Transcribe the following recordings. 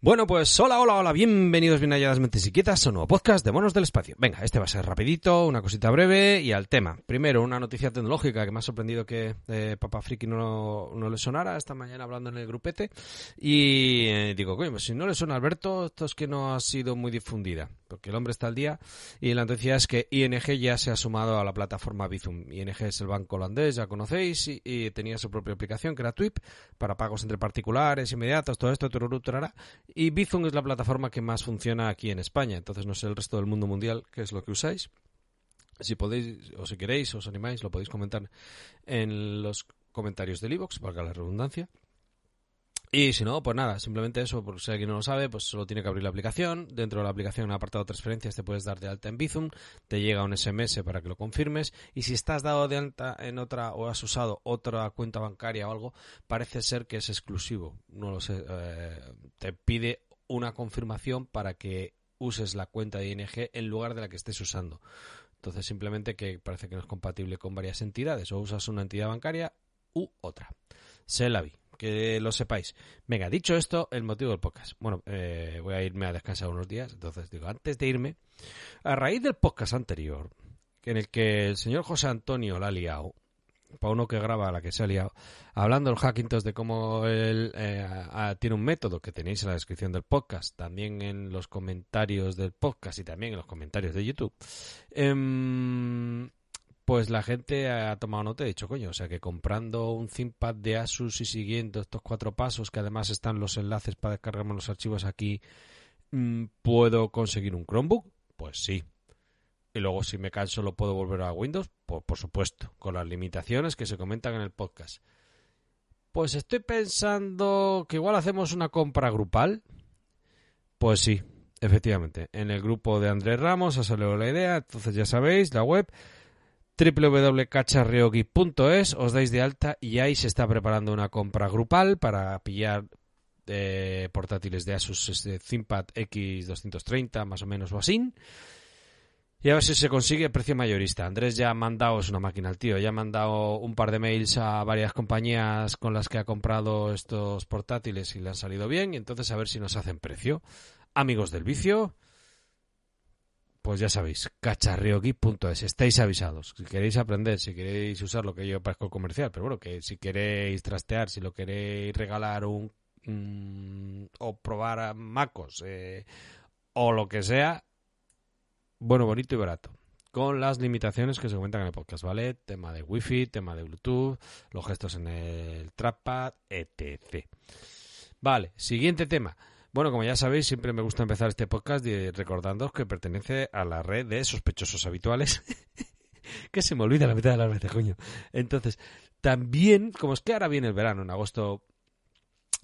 Bueno, pues hola, hola, hola, bienvenidos bien halladas mentes inquietas a un nuevo podcast de Monos del Espacio. Venga, este va a ser rapidito, una cosita breve y al tema. Primero, una noticia tecnológica que me ha sorprendido que eh, Papa Friki no, no, le sonara esta mañana hablando en el grupete. Y eh, digo, coño, pues si no le suena Alberto, esto es que no ha sido muy difundida. Porque el hombre está al día y la noticia es que ING ya se ha sumado a la plataforma Bizum. ING es el banco holandés, ya conocéis, y, tenía su propia aplicación que era TWIP para pagos entre particulares, inmediatos, todo esto, tururú, turará. Y Bizum es la plataforma que más funciona aquí en España. Entonces no sé el resto del mundo mundial qué es lo que usáis. Si podéis, o si queréis, os animáis, lo podéis comentar en los comentarios del iVoox, valga la redundancia. Y si no, pues nada, simplemente eso, por si alguien no lo sabe, pues solo tiene que abrir la aplicación. Dentro de la aplicación, en el apartado de transferencias, te puedes dar de alta en Bizum, te llega un SMS para que lo confirmes. Y si estás dado de alta en otra o has usado otra cuenta bancaria o algo, parece ser que es exclusivo. No lo sé. Eh, te pide una confirmación para que uses la cuenta de ING en lugar de la que estés usando. Entonces, simplemente que parece que no es compatible con varias entidades. O usas una entidad bancaria u otra. Se la vi que lo sepáis. Venga, dicho esto, el motivo del podcast. Bueno, eh, voy a irme a descansar unos días, entonces digo, antes de irme, a raíz del podcast anterior, en el que el señor José Antonio la ha liado, para uno que graba la que se ha liado, hablando el Hackintosh de cómo él eh, tiene un método que tenéis en la descripción del podcast, también en los comentarios del podcast y también en los comentarios de YouTube. Eh, pues la gente ha tomado nota y ha dicho, coño, o sea que comprando un ThinkPad de Asus y siguiendo estos cuatro pasos, que además están los enlaces para descargarme los archivos aquí, mm, ¿puedo conseguir un Chromebook? Pues sí. Y luego si me canso lo puedo volver a Windows, pues por supuesto, con las limitaciones que se comentan en el podcast. Pues estoy pensando que igual hacemos una compra grupal. Pues sí, efectivamente. En el grupo de Andrés Ramos ha salido la idea, entonces ya sabéis, la web www.cacharreogui.es, os dais de alta y ahí se está preparando una compra grupal para pillar eh, portátiles de Asus este ThinkPad X230 más o menos o así. Y a ver si se consigue precio mayorista. Andrés ya ha mandado, es una máquina el tío, ya ha mandado un par de mails a varias compañías con las que ha comprado estos portátiles y le han salido bien. Y entonces a ver si nos hacen precio. Amigos del vicio, pues ya sabéis, cacharreogeek.es, estáis avisados. Si queréis aprender, si queréis usar lo que yo parezco comercial, pero bueno, que si queréis trastear, si lo queréis regalar un, o probar macos eh, o lo que sea, bueno, bonito y barato. Con las limitaciones que se comentan en el podcast, ¿vale? Tema de wifi, tema de Bluetooth, los gestos en el trackpad, etc. Vale, siguiente tema. Bueno, como ya sabéis, siempre me gusta empezar este podcast recordando que pertenece a la red de sospechosos habituales. que se me olvida la mitad de las veces, coño. Entonces, también, como es que ahora viene el verano, en agosto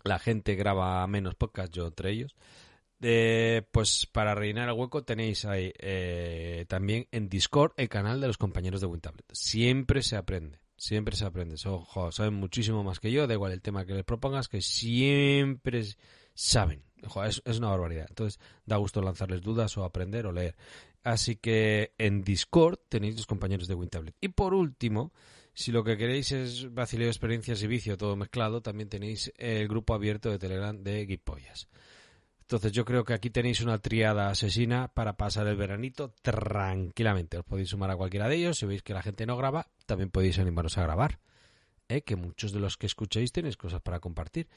la gente graba menos podcast, yo entre ellos. Eh, pues para rellenar el hueco tenéis ahí eh, también en Discord el canal de los compañeros de WinTablet. Siempre se aprende, siempre se aprende. Ojo, saben muchísimo más que yo, da igual el tema que les propongas, que siempre saben es, una barbaridad. Entonces, da gusto lanzarles dudas o aprender o leer. Así que en Discord tenéis los compañeros de WinTablet. Y por último, si lo que queréis es vacileo, experiencias y vicio todo mezclado, también tenéis el grupo abierto de Telegram de Guipollas. Entonces yo creo que aquí tenéis una triada asesina para pasar el veranito tranquilamente. Os podéis sumar a cualquiera de ellos. Si veis que la gente no graba, también podéis animaros a grabar. ¿eh? Que muchos de los que escuchéis tenéis cosas para compartir.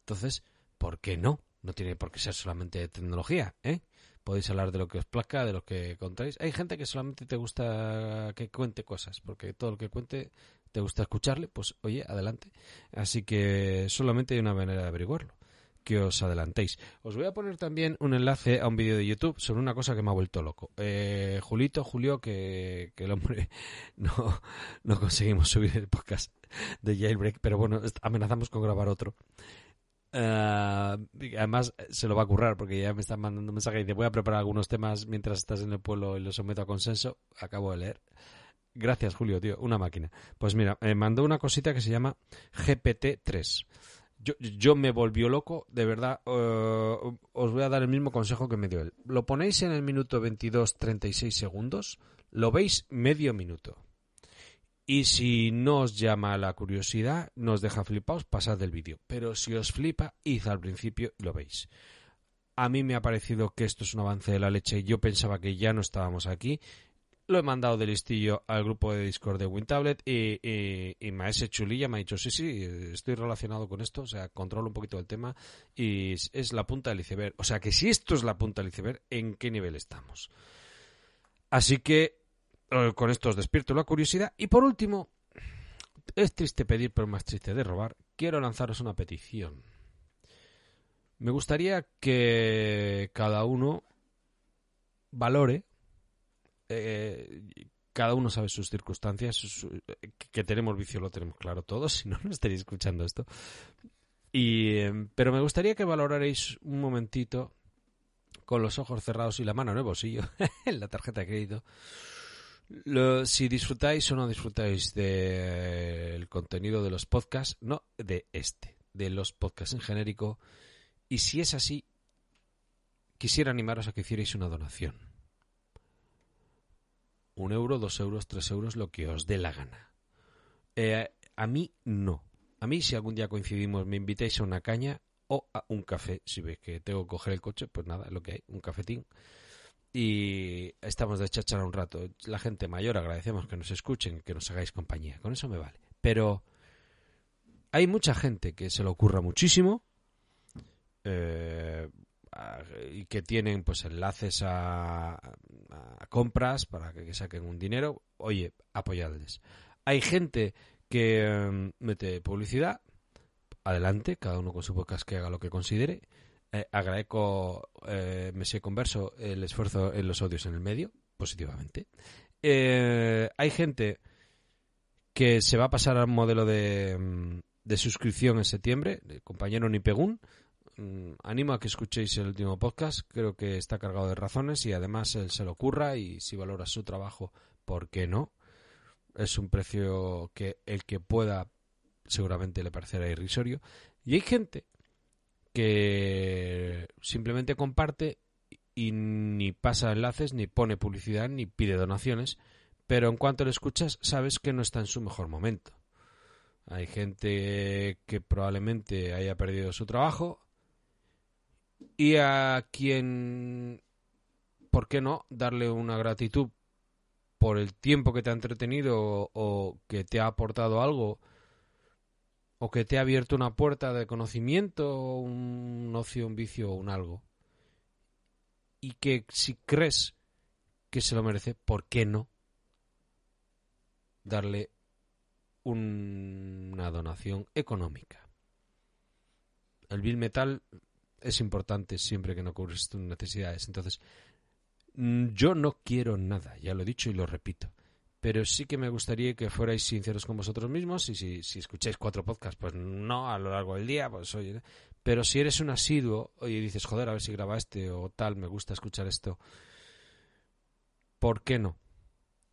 Entonces, ¿por qué no? No tiene por qué ser solamente tecnología, ¿eh? Podéis hablar de lo que os plazca, de lo que contáis. Hay gente que solamente te gusta que cuente cosas, porque todo lo que cuente te gusta escucharle, pues oye, adelante. Así que solamente hay una manera de averiguarlo que os adelantéis. Os voy a poner también un enlace a un vídeo de YouTube sobre una cosa que me ha vuelto loco. Eh, Julito, Julio, que, que, el hombre no, no conseguimos subir el podcast de Jailbreak, pero bueno, amenazamos con grabar otro. Uh, además, se lo va a currar porque ya me están mandando mensajes y dice: Voy a preparar algunos temas mientras estás en el pueblo y los someto a consenso. Acabo de leer. Gracias, Julio, tío. Una máquina. Pues mira, me mandó una cosita que se llama GPT-3. Yo, yo, me volvió loco, de verdad. Os voy a dar el mismo consejo que me dio él. Lo ponéis en el minuto 22-36 segundos, lo veis medio minuto. Y si no os llama la curiosidad, nos deja flipaos, pasad del vídeo. Pero si os flipa, id al principio y lo veis. A mí me ha parecido que esto es un avance de la leche. Yo pensaba que ya no estábamos aquí. Lo he mandado de listillo al grupo de Discord de WinTablet y, y, y Maese Chulilla me ha dicho, sí, sí, estoy relacionado con esto, o sea, controlo un poquito el tema y es, es la punta del iceberg. O sea, que si esto es la punta del iceberg, ¿en qué nivel estamos? Así que con esto os despierto la curiosidad. Y por último, es triste pedir, pero más triste de robar, quiero lanzaros una petición. Me gustaría que cada uno valore, eh, cada uno sabe sus circunstancias, que tenemos vicio lo tenemos claro todos, si no, no estaréis escuchando esto. Y, eh, pero me gustaría que valoraréis un momentito, con los ojos cerrados y la mano en el bolsillo, en la tarjeta de crédito, lo- si disfrutáis o no disfrutáis del contenido de los podcasts, no de este, de los podcasts en genérico, y si es así, quisiera animaros a que hicierais una donación. Un euro, dos euros, tres euros, lo que os dé la gana. Eh, a mí no. A mí si algún día coincidimos me invitáis a una caña o a un café, si veis que tengo que coger el coche, pues nada, es lo que hay, un cafetín y estamos de cháchara un rato. La gente mayor agradecemos que nos escuchen, que nos hagáis compañía. Con eso me vale. Pero hay mucha gente que se le ocurra muchísimo eh, y que tienen pues enlaces a, a compras para que, que saquen un dinero. Oye, apoyadles. Hay gente que eh, mete publicidad. Adelante, cada uno con su podcast que haga lo que considere. Eh, agradezco, eh, me sé converso, el esfuerzo en los odios en el medio, positivamente. Eh, hay gente que se va a pasar al modelo de, mm, de suscripción en septiembre, el compañero Nipegún. Mm, Animo a que escuchéis el último podcast, creo que está cargado de razones y además él se lo ocurra y si valora su trabajo, ¿por qué no? Es un precio que el que pueda seguramente le parecerá irrisorio. Y hay gente que simplemente comparte y ni pasa enlaces, ni pone publicidad, ni pide donaciones, pero en cuanto lo escuchas sabes que no está en su mejor momento. Hay gente que probablemente haya perdido su trabajo y a quien, ¿por qué no?, darle una gratitud por el tiempo que te ha entretenido o, o que te ha aportado algo o que te ha abierto una puerta de conocimiento, un ocio, un vicio o un algo. Y que si crees que se lo merece, ¿por qué no darle un- una donación económica? El bill metal es importante siempre que no cubres tus necesidades. Entonces, mm, yo no quiero nada, ya lo he dicho y lo repito pero sí que me gustaría que fuerais sinceros con vosotros mismos y si, escucháis cuatro podcasts, pues no a lo largo del día, pues oye, pero si eres un asiduo y dices, joder, a ver si graba este o tal, me gusta escuchar esto, ¿por qué no?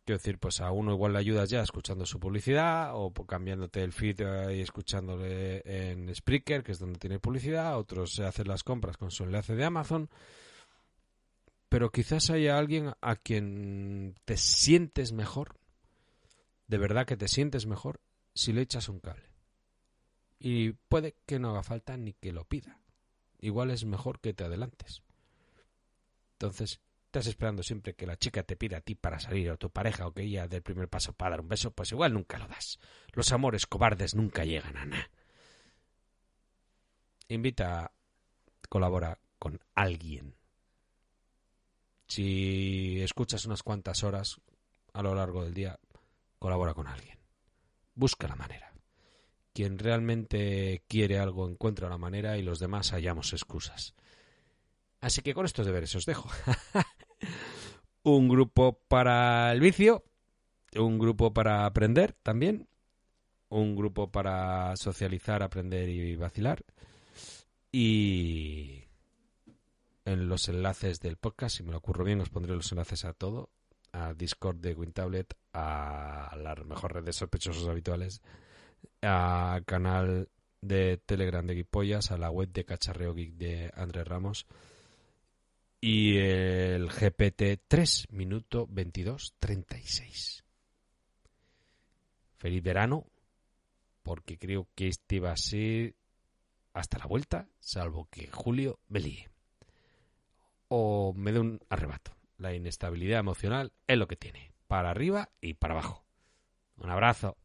Quiero decir, pues a uno igual le ayudas ya escuchando su publicidad o cambiándote el feed eh, y escuchándole en Spreaker, que es donde tiene publicidad, otros se hacen las compras con su enlace de Amazon pero quizás haya alguien a quien te sientes mejor, de verdad que te sientes mejor, si le echas un cable. Y puede que no haga falta ni que lo pida. Igual es mejor que te adelantes. Entonces, estás esperando siempre que la chica te pida a ti para salir o tu pareja o que ella dé el primer paso para dar un beso, pues igual nunca lo das. Los amores cobardes nunca llegan a nada. Invita, colabora con alguien si escuchas unas cuantas horas a lo largo del día, colabora con alguien. Busca la manera. Quien realmente quiere algo encuentra la manera y los demás hallamos excusas. Así que con estos deberes os dejo. un grupo para el vicio, un grupo para aprender también, un grupo para socializar, aprender y vacilar. Y en los enlaces del podcast, si me lo ocurro bien, os pondré los enlaces a todo, a Discord de WinTablet, a la mejor red de sospechosos habituales, al canal de Telegram de Guipollas, a la web de Cacharreo Geek de Andrés Ramos y el GPT 3 minuto 22 36. Feliz verano, porque creo que este va a ser hasta la vuelta, salvo que Julio me líe. o me dé un arrebato. La inestabilidad emocional es lo que tiene, para arriba y para abajo. Un abrazo.